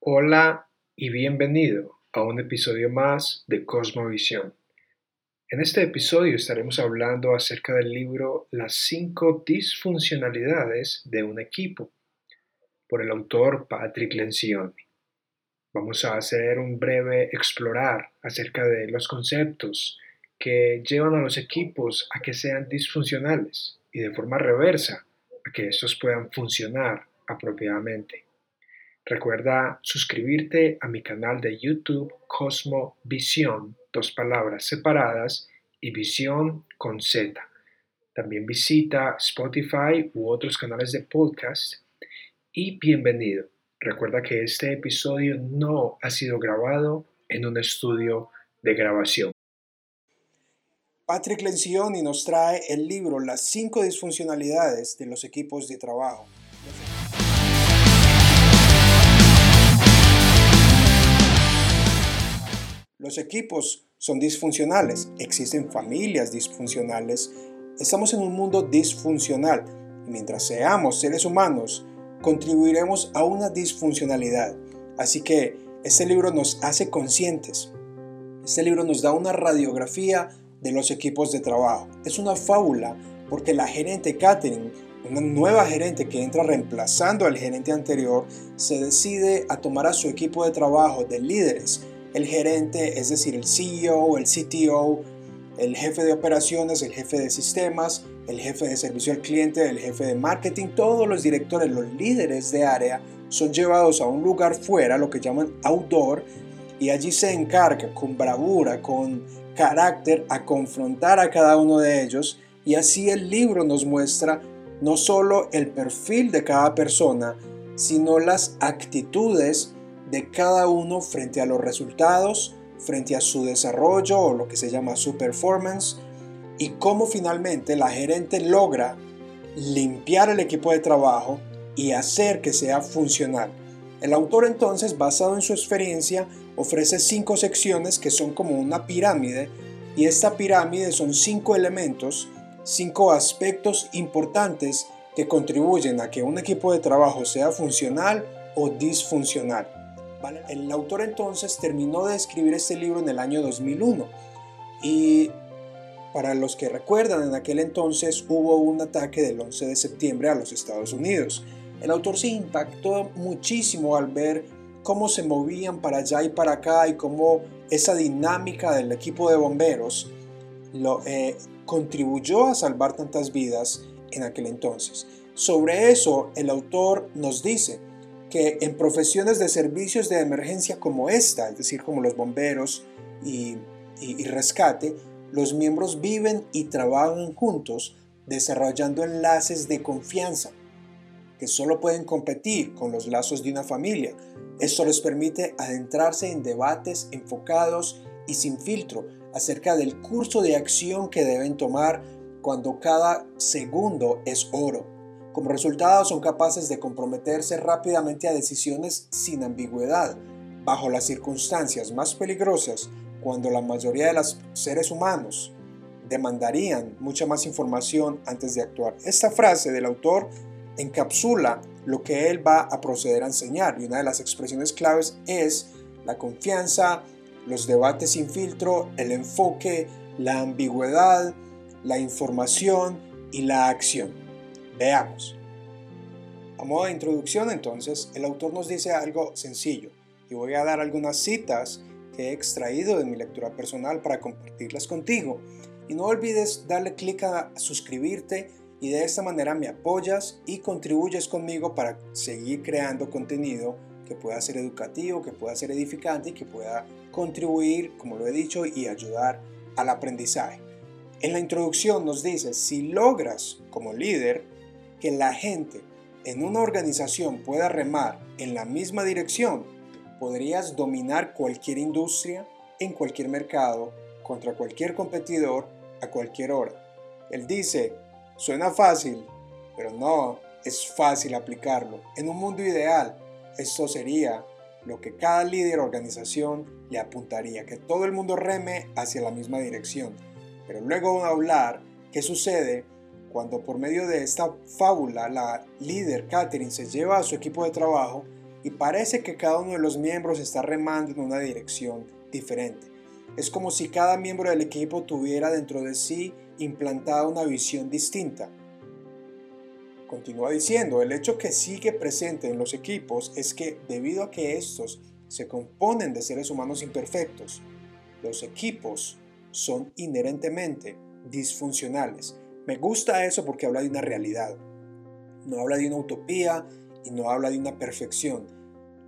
Hola y bienvenido a un episodio más de Cosmovisión. En este episodio estaremos hablando acerca del libro Las cinco disfuncionalidades de un equipo por el autor Patrick Lencioni. Vamos a hacer un breve explorar acerca de los conceptos que llevan a los equipos a que sean disfuncionales y de forma reversa a que estos puedan funcionar apropiadamente. Recuerda suscribirte a mi canal de YouTube Cosmo Visión, dos palabras separadas, y Visión con Z. También visita Spotify u otros canales de podcast y bienvenido. Recuerda que este episodio no ha sido grabado en un estudio de grabación. Patrick Lencioni nos trae el libro Las cinco disfuncionalidades de los equipos de trabajo. Los equipos son disfuncionales, existen familias disfuncionales, estamos en un mundo disfuncional y mientras seamos seres humanos, contribuiremos a una disfuncionalidad. Así que este libro nos hace conscientes. Este libro nos da una radiografía de los equipos de trabajo. Es una fábula porque la gerente Catherine, una nueva gerente que entra reemplazando al gerente anterior, se decide a tomar a su equipo de trabajo de líderes. El gerente, es decir, el CEO, el CTO, el jefe de operaciones, el jefe de sistemas, el jefe de servicio al cliente, el jefe de marketing, todos los directores, los líderes de área son llevados a un lugar fuera, lo que llaman outdoor, y allí se encarga con bravura, con carácter a confrontar a cada uno de ellos y así el libro nos muestra no solo el perfil de cada persona, sino las actitudes de cada uno frente a los resultados, frente a su desarrollo o lo que se llama su performance y cómo finalmente la gerente logra limpiar el equipo de trabajo y hacer que sea funcional. El autor entonces, basado en su experiencia, ofrece cinco secciones que son como una pirámide y esta pirámide son cinco elementos, cinco aspectos importantes que contribuyen a que un equipo de trabajo sea funcional o disfuncional. El autor entonces terminó de escribir este libro en el año 2001 y para los que recuerdan, en aquel entonces hubo un ataque del 11 de septiembre a los Estados Unidos. El autor se impactó muchísimo al ver cómo se movían para allá y para acá y cómo esa dinámica del equipo de bomberos lo, eh, contribuyó a salvar tantas vidas en aquel entonces. Sobre eso, el autor nos dice que en profesiones de servicios de emergencia como esta, es decir, como los bomberos y, rescate, los miembros viven y trabajan juntos desarrollando enlaces de confianza que solo pueden competir con los lazos de una familia. Esto les permite adentrarse en debates enfocados y sin filtro acerca del curso de acción que deben tomar cuando cada segundo es oro. Como resultado son capaces de comprometerse rápidamente a decisiones sin ambigüedad, bajo las circunstancias más peligrosas, cuando la mayoría de los seres humanos demandarían mucha más información antes de actuar. Esta frase del autor encapsula lo que él va a proceder a enseñar y una de las expresiones claves es la confianza, los debates sin filtro, el enfoque, la ambigüedad, la información y la acción. Veamos. A modo de introducción entonces, el autor nos dice algo sencillo y voy a dar algunas citas que he extraído de mi lectura personal para compartirlas contigo. Y no olvides darle clic a suscribirte y de esta manera me apoyas y contribuyes conmigo para seguir creando contenido que pueda ser educativo, que pueda ser edificante y que pueda contribuir, como lo he dicho, y ayudar al aprendizaje. En la introducción nos dice, si logras como líder que la gente en una organización pueda remar en la misma dirección, podrías dominar cualquier industria, en cualquier mercado, contra cualquier competidor, a cualquier hora. Él dice, Suena fácil, pero no es fácil aplicarlo. En un mundo ideal, esto sería lo que cada líder o organización le apuntaría, que todo el mundo reme hacia la misma dirección. Pero luego a hablar qué sucede cuando por medio de esta fábula la líder Catherine se lleva a su equipo de trabajo y parece que cada uno de los miembros está remando en una dirección diferente. Es como si cada miembro del equipo tuviera dentro de sí implantada una visión distinta. Continúa diciendo, el hecho que sigue presente en los equipos es que debido a que estos se componen de seres humanos imperfectos, los equipos son inherentemente disfuncionales. Me gusta eso porque habla de una realidad. No habla de una utopía y no habla de una perfección.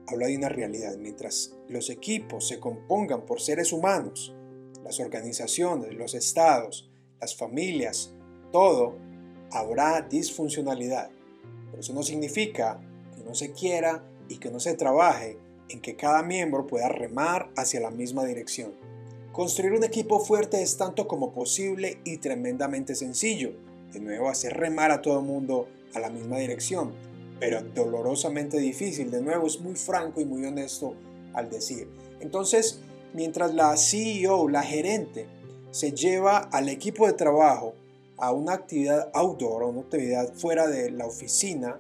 Habla de una realidad. Mientras los equipos se compongan por seres humanos, las organizaciones, los estados, las familias, todo, habrá disfuncionalidad. Pero eso no significa que no se quiera y que no se trabaje en que cada miembro pueda remar hacia la misma dirección. Construir un equipo fuerte es tanto como posible y tremendamente sencillo. De nuevo, hacer remar a todo el mundo a la misma dirección, pero dolorosamente difícil. De nuevo, es muy franco y muy honesto al decir. Entonces, mientras la CEO, la gerente, se lleva al equipo de trabajo a una actividad outdoor, a una actividad fuera de la oficina,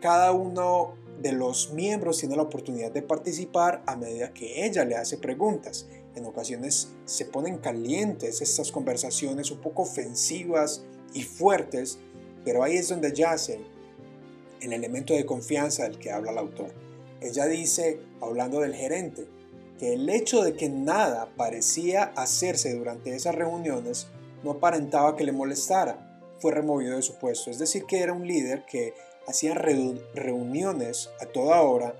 cada uno de los miembros tiene la oportunidad de participar a medida que ella le hace preguntas. En ocasiones se ponen calientes estas conversaciones un poco ofensivas y fuertes, pero ahí es donde yace el elemento de confianza del que habla el autor. Ella dice, hablando del gerente, que el hecho de que nada parecía hacerse durante esas reuniones no aparentaba que le molestara. Fue removido de su puesto, es decir, que era un líder que hacía reuniones a toda hora,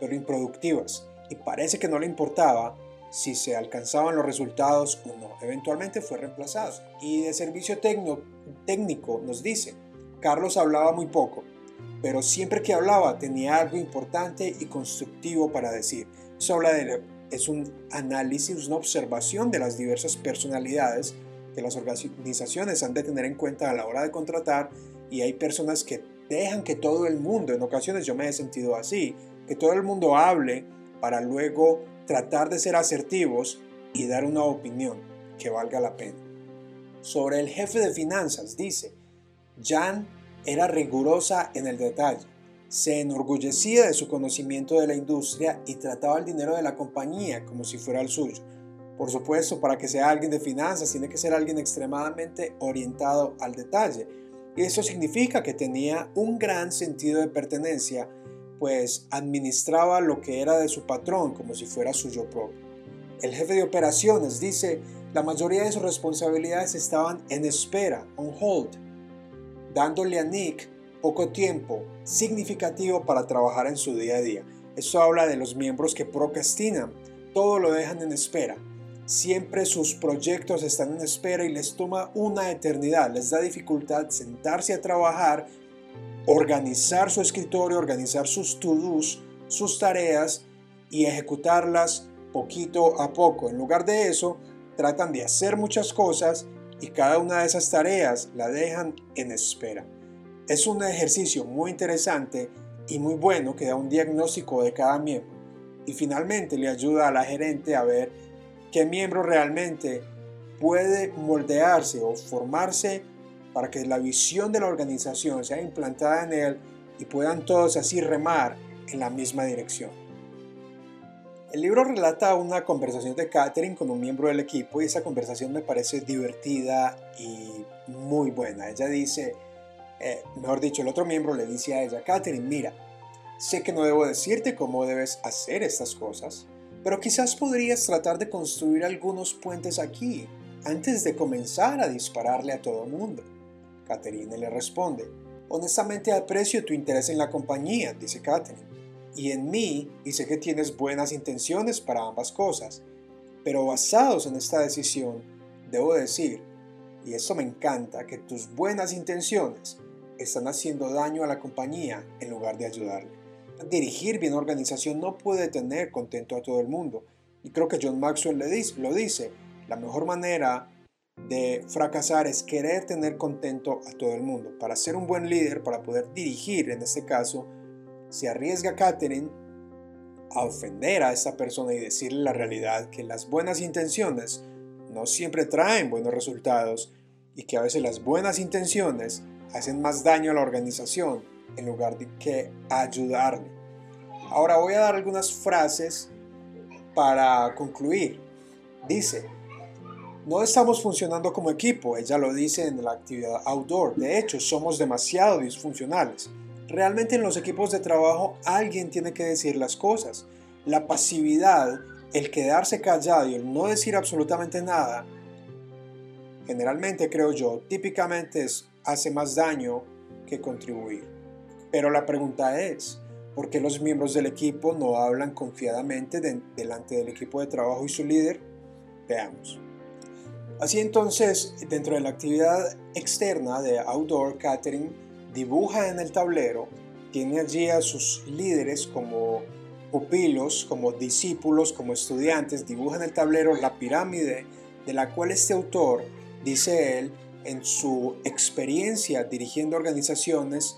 pero improductivas, y parece que no le importaba si se alcanzaban los resultados o no. Eventualmente fue reemplazado. Y de servicio técnico nos dice, Carlos hablaba muy poco, pero siempre que hablaba tenía algo importante y constructivo para decir. Eso habla de, es un análisis, una observación de las diversas personalidades que las organizaciones han de tener en cuenta a la hora de contratar y hay personas que dejan que todo el mundo, en ocasiones yo me he sentido así, que todo el mundo hable para luego tratar de ser asertivos y dar una opinión que valga la pena. Sobre el jefe de finanzas dice, Jan era rigurosa en el detalle, se enorgullecía de su conocimiento de la industria y trataba el dinero de la compañía como si fuera el suyo. Por supuesto, para que sea alguien de finanzas tiene que ser alguien extremadamente orientado al detalle. Y eso significa que tenía un gran sentido de pertenencia pues administraba lo que era de su patrón como si fuera suyo propio. El jefe de operaciones dice, la mayoría de sus responsabilidades estaban en espera, on hold, dándole a Nick poco tiempo significativo para trabajar en su día a día. Eso habla de los miembros que procrastinan, todo lo dejan en espera. Siempre sus proyectos están en espera y les toma una eternidad, les da dificultad sentarse a trabajar organizar su escritorio, organizar sus to-dos, sus tareas y ejecutarlas poquito a poco. En lugar de eso, tratan de hacer muchas cosas y cada una de esas tareas la dejan en espera. Es un ejercicio muy interesante y muy bueno que da un diagnóstico de cada miembro y finalmente le ayuda a la gerente a ver qué miembro realmente puede moldearse o formarse para que la visión de la organización sea implantada en él y puedan todos así remar en la misma dirección. El libro relata una conversación de Catherine con un miembro del equipo y esa conversación me parece divertida y muy buena. Ella dice, eh, mejor dicho, el otro miembro le dice a ella, Catherine, mira, sé que no debo decirte cómo debes hacer estas cosas, pero quizás podrías tratar de construir algunos puentes aquí antes de comenzar a dispararle a todo el mundo. Catherine le responde, honestamente aprecio tu interés en la compañía, dice Catherine, y en mí, y sé que tienes buenas intenciones para ambas cosas, pero basados en esta decisión, debo decir, y eso me encanta, que tus buenas intenciones están haciendo daño a la compañía en lugar de ayudarle. Dirigir bien organización no puede tener contento a todo el mundo, y creo que John Maxwell lo dice, la mejor manera de fracasar es querer tener contento a todo el mundo. Para ser un buen líder, para poder dirigir, en este caso, se arriesga Catherine a ofender a esa persona y decirle la realidad que las buenas intenciones no siempre traen buenos resultados y que a veces las buenas intenciones hacen más daño a la organización en lugar de que ayudarle. Ahora voy a dar algunas frases para concluir. Dice, no estamos funcionando como equipo, ella lo dice en la actividad outdoor. De hecho, somos demasiado disfuncionales. Realmente en los equipos de trabajo alguien tiene que decir las cosas. La pasividad, el quedarse callado y el no decir absolutamente nada, generalmente creo yo, típicamente hace más daño que contribuir. Pero la pregunta es, ¿por qué los miembros del equipo no hablan confiadamente delante del equipo de trabajo y su líder? Veamos. Así entonces, dentro de la actividad externa de Outdoor Catering, dibuja en el tablero, tiene allí a sus líderes como pupilos, como discípulos, como estudiantes, dibuja en el tablero la pirámide de la cual este autor, dice él, en su experiencia dirigiendo organizaciones,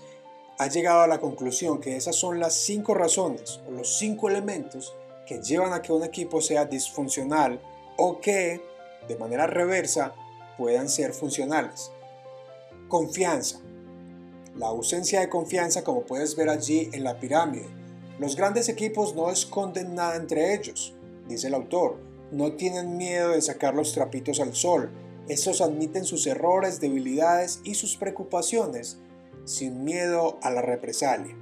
ha llegado a la conclusión que esas son las cinco razones o los cinco elementos que llevan a que un equipo sea disfuncional o que de manera reversa puedan ser funcionales. Confianza. La ausencia de confianza, como puedes ver allí en la pirámide. Los grandes equipos no esconden nada entre ellos, dice el autor. No tienen miedo de sacar los trapitos al sol. Estos admiten sus errores, debilidades y sus preocupaciones sin miedo a la represalia.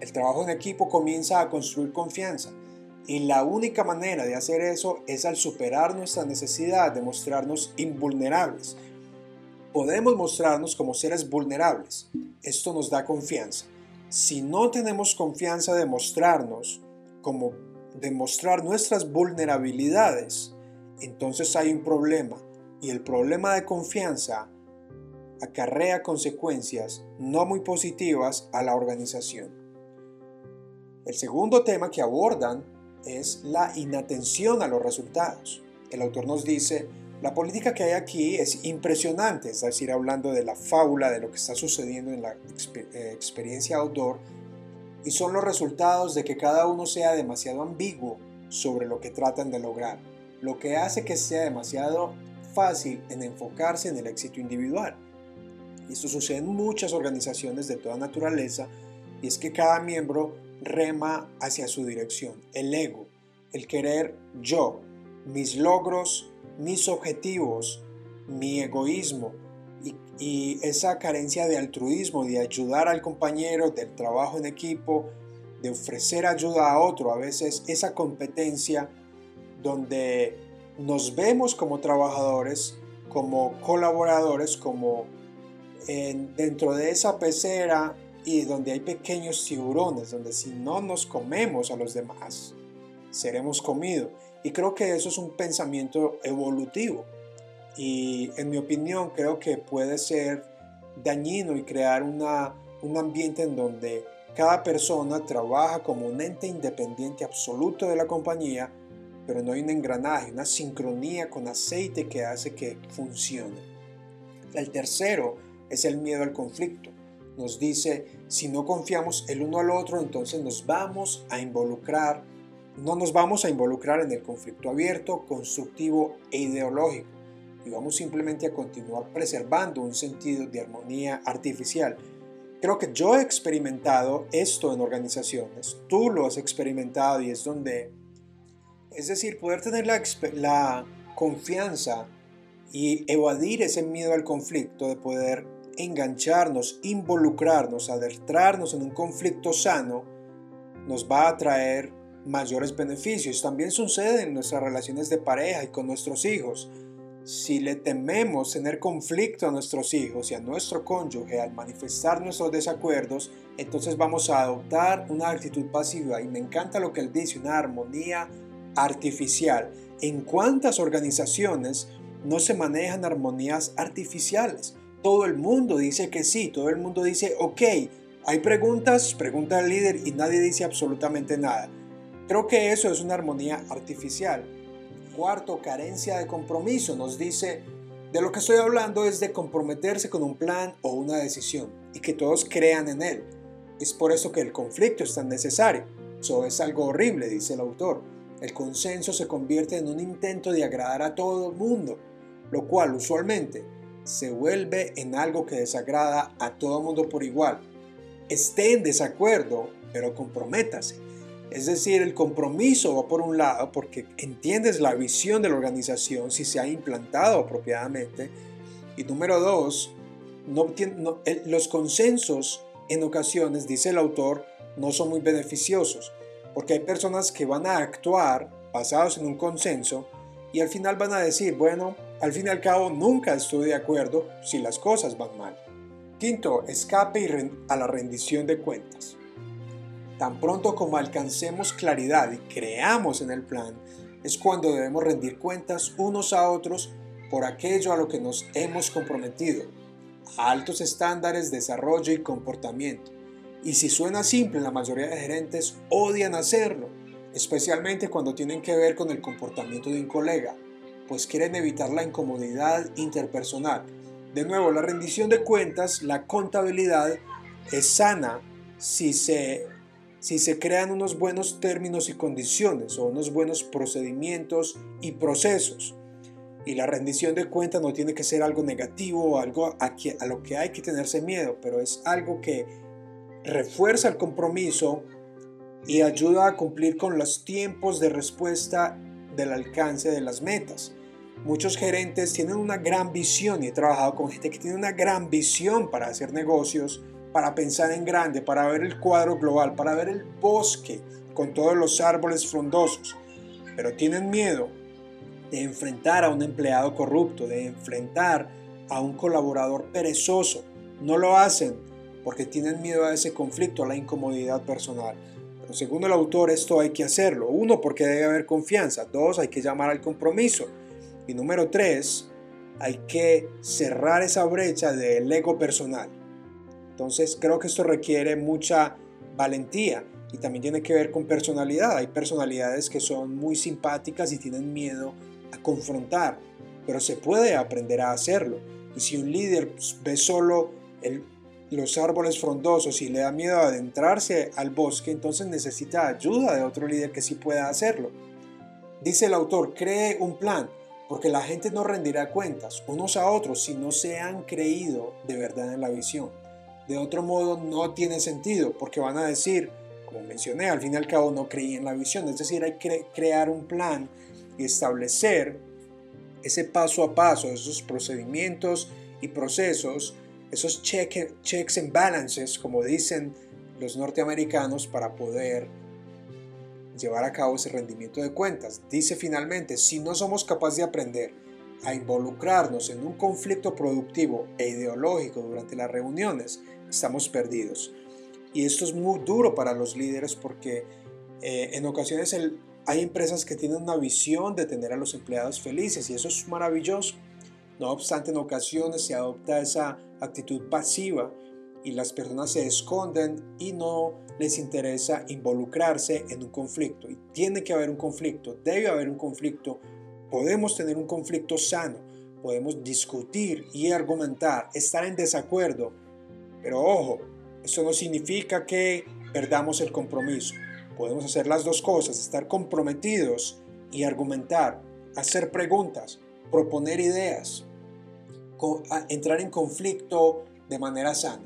El trabajo en equipo comienza a construir confianza y la única manera de hacer eso es al superar nuestra necesidad de mostrarnos invulnerables. Podemos mostrarnos como seres vulnerables. Esto nos da confianza. Si no tenemos confianza de mostrarnos como demostrar nuestras vulnerabilidades, entonces hay un problema. Y el problema de confianza acarrea consecuencias no muy positivas a la organización. El segundo tema que abordan es la inatención a los resultados. El autor nos dice, la política que hay aquí es impresionante, es decir, hablando de la fábula, de lo que está sucediendo en la eh, experiencia outdoor, y son los resultados de que cada uno sea demasiado ambiguo sobre lo que tratan de lograr, lo que hace que sea demasiado fácil en enfocarse en el éxito individual. Y esto sucede en muchas organizaciones de toda naturaleza, y es que cada miembro rema hacia su dirección. El ego, el querer yo, mis logros, mis objetivos, mi egoísmo y, esa carencia de altruismo, de ayudar al compañero, del trabajo en equipo, de ofrecer ayuda a otro, a veces esa competencia donde nos vemos como trabajadores, como colaboradores, como dentro de esa pecera y donde hay pequeños tiburones, donde si no nos comemos a los demás, seremos comidos. Y creo que eso es un pensamiento evolutivo. Y en mi opinión creo que puede ser dañino y crear una, un ambiente en donde cada persona trabaja como un ente independiente absoluto de la compañía, pero no hay un engranaje, una sincronía con aceite que hace que funcione. El tercero es el miedo al conflicto nos dice, si no confiamos el uno al otro, entonces nos vamos a involucrar, no nos vamos a involucrar en el conflicto abierto, constructivo e ideológico, y vamos simplemente a continuar preservando un sentido de armonía artificial. Creo que yo he experimentado esto en organizaciones, tú lo has experimentado y es donde, es decir, poder tener la, la confianza y evadir ese miedo al conflicto, de poder engancharnos, involucrarnos, adentrarnos en un conflicto sano, nos va a traer mayores beneficios. También sucede en nuestras relaciones de pareja y con nuestros hijos. Si le tememos tener conflicto a nuestros hijos y a nuestro cónyuge al manifestar nuestros desacuerdos, entonces vamos a adoptar una actitud pasiva. Y me encanta lo que él dice, una armonía artificial. ¿En cuántas organizaciones no se manejan armonías artificiales? Todo el mundo dice que sí, todo el mundo dice, ok, hay preguntas, pregunta al líder y nadie dice absolutamente nada. Creo que eso es una armonía artificial. Cuarto, carencia de compromiso. Nos dice, de lo que estoy hablando es de comprometerse con un plan o una decisión y que todos crean en él. Es por eso que el conflicto es tan necesario. Eso es algo horrible, dice el autor. El consenso se convierte en un intento de agradar a todo el mundo, lo cual usualmente se vuelve en algo que desagrada a todo mundo por igual. Esté en desacuerdo pero comprométase. Es decir, el compromiso va por un lado porque entiendes la visión de la organización si se ha implantado apropiadamente. Y número dos, no, los consensos en ocasiones, dice el autor, no son muy beneficiosos, porque hay personas que van a actuar basados en un consenso y al final van a decir, bueno, al fin y al cabo nunca estoy de acuerdo si las cosas van mal. Quinto, escape a la rendición de cuentas. Tan pronto como alcancemos claridad y creamos en el plan, es cuando debemos rendir cuentas unos a otros por aquello a lo que nos hemos comprometido, a altos estándares de desarrollo y comportamiento. Y si suena simple, la mayoría de gerentes odian hacerlo, especialmente cuando tienen que ver con el comportamiento de un colega, pues quieren evitar la incomodidad interpersonal. De nuevo, la rendición de cuentas, la contabilidad, es sana si se si se crean unos buenos términos y condiciones o unos buenos procedimientos y procesos. Y la rendición de cuentas no tiene que ser algo negativo o algo a, a lo que hay que tenerse miedo, pero es algo que refuerza el compromiso y ayuda a cumplir con los tiempos de respuesta del alcance de las metas. Muchos gerentes tienen una gran visión y he trabajado con gente que tiene una gran visión para hacer negocios, para pensar en grande, para ver el cuadro global, para ver el bosque con todos los árboles frondosos, pero tienen miedo de enfrentar a un empleado corrupto, de enfrentar a un colaborador perezoso. No lo hacen porque tienen miedo a ese conflicto, a la incomodidad personal. Pero según el autor, esto hay que hacerlo. Uno, porque debe haber confianza. Dos, hay que llamar al compromiso. Y número tres, hay que cerrar esa brecha del ego personal. Entonces creo que esto requiere mucha valentía y también tiene que ver con personalidad. Hay personalidades que son muy simpáticas y tienen miedo a confrontar, pero se puede aprender a hacerlo. Y si un líder ve solo los árboles frondosos y le da miedo adentrarse al bosque, entonces necesita ayuda de otro líder que sí pueda hacerlo. Dice el autor, cree un plan, porque la gente no rendirá cuentas unos a otros si no se han creído de verdad en la visión. De otro modo no tiene sentido porque van a decir, como mencioné, al fin y al cabo no creí en la visión. Es decir, hay que crear un plan y establecer ese paso a paso, esos procedimientos y procesos, esos checks and balances, como dicen los norteamericanos, para poder llevar a cabo ese rendimiento de cuentas. Dice finalmente, si no somos capaces de aprender a involucrarnos en un conflicto productivo e ideológico durante las reuniones, estamos perdidos. Y esto es muy duro para los líderes porque eh, en ocasiones hay empresas que tienen una visión de tener a los empleados felices y eso es maravilloso. No obstante, en ocasiones se adopta esa actitud pasiva y las personas se esconden y no les interesa involucrarse en un conflicto. Y tiene que haber un conflicto, debe haber un conflicto. Podemos tener un conflicto sano, podemos discutir y argumentar, estar en desacuerdo, pero ojo, eso no significa que perdamos el compromiso. Podemos hacer las dos cosas, estar comprometidos y argumentar, hacer preguntas, proponer ideas, entrar en conflicto de manera sana.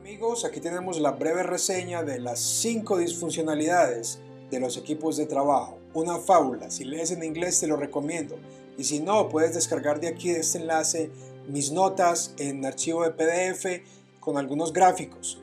Amigos, aquí tenemos la breve reseña de las cinco disfuncionalidades de los equipos de trabajo. Una fábula, si lees en inglés te lo recomiendo. Y si no, puedes descargar de aquí de este enlace mis notas en archivo de PDF con algunos gráficos.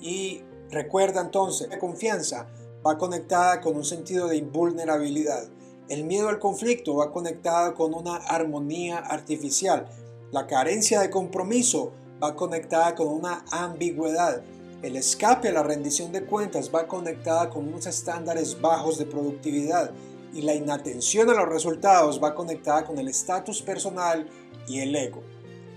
Y recuerda entonces, la confianza va conectada con un sentido de invulnerabilidad. El miedo al conflicto va conectado con una armonía artificial. La carencia de compromiso va conectada con una ambigüedad. El escape a la rendición de cuentas va conectada con unos estándares bajos de productividad. Y la inatención a los resultados va conectada con el estatus personal y el ego.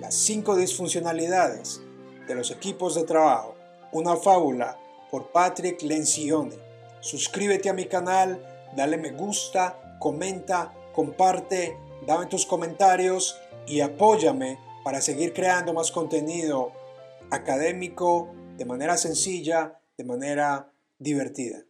Las cinco disfuncionalidades de los equipos de trabajo, una fábula por Patrick Lencioni. Suscríbete a mi canal, dale me gusta, comenta, comparte, dame tus comentarios y apóyame para seguir creando más contenido académico de manera sencilla, de manera divertida.